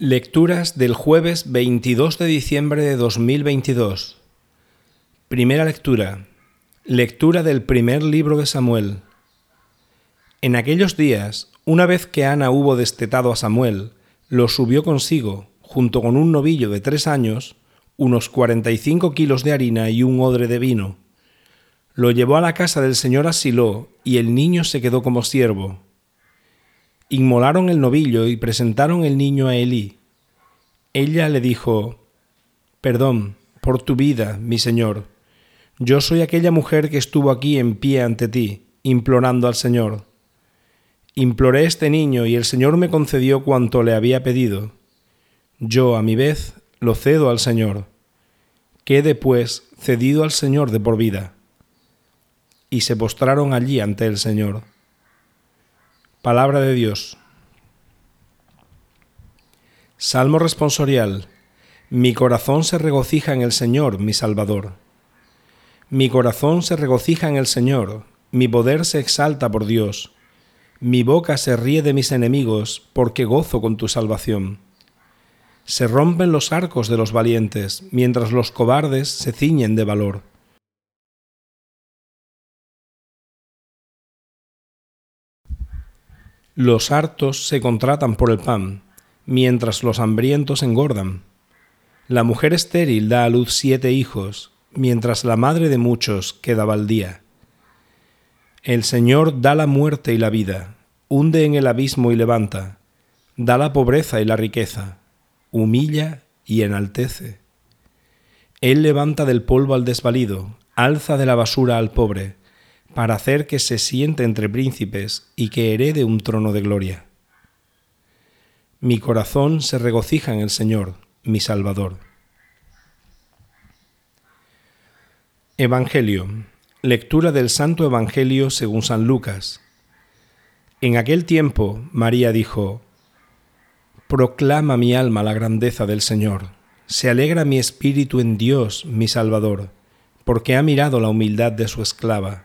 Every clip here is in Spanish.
Lecturas del jueves 22 de diciembre de 2022. Primera lectura. Lectura del primer libro de Samuel. En aquellos días, una vez que Ana hubo destetado a Samuel, lo subió consigo, junto con un novillo de tres años, unos cuarenta y cinco kilos de harina y un odre de vino. Lo llevó a la casa del señor Asiló, y el niño se quedó como siervo. Inmolaron el novillo y presentaron el niño a Elí. Ella le dijo, Perdón por tu vida, mi señor. Yo soy aquella mujer que estuvo aquí en pie ante ti, implorando al Señor. Imploré este niño y el Señor me concedió cuanto le había pedido. Yo, a mi vez, lo cedo al Señor. Quede, pues, cedido al Señor de por vida. Y se postraron allí ante el Señor. Palabra de Dios. Salmo responsorial. Mi corazón se regocija en el Señor, mi Salvador. Mi corazón se regocija en el Señor, mi poder se exalta por Dios. Mi boca se ríe de mis enemigos, porque gozo con tu salvación. Se rompen los arcos de los valientes, mientras los cobardes se ciñen de valor. Los hartos se contratan por el pan, mientras los hambrientos engordan. La mujer estéril da a luz siete hijos, mientras la madre de muchos queda baldía. El Señor da la muerte y la vida, hunde en el abismo y levanta, da la pobreza y la riqueza, humilla y enaltece. Él levanta del polvo al desvalido, alza de la basura al pobre, para hacer que se siente entre príncipes y que herede un trono de gloria. Mi corazón se regocija en el Señor, mi Salvador. Evangelio. Lectura del Santo Evangelio según San Lucas. En aquel tiempo María dijo, Proclama mi alma la grandeza del Señor, se alegra mi espíritu en Dios, mi Salvador, porque ha mirado la humildad de su esclava.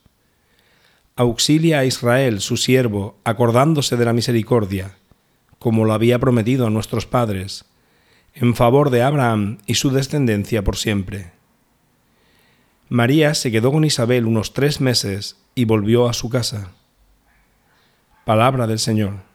auxilia a Israel, su siervo, acordándose de la misericordia, como lo había prometido a nuestros padres, en favor de Abraham y su descendencia por siempre. María se quedó con Isabel unos tres meses y volvió a su casa. Palabra del Señor.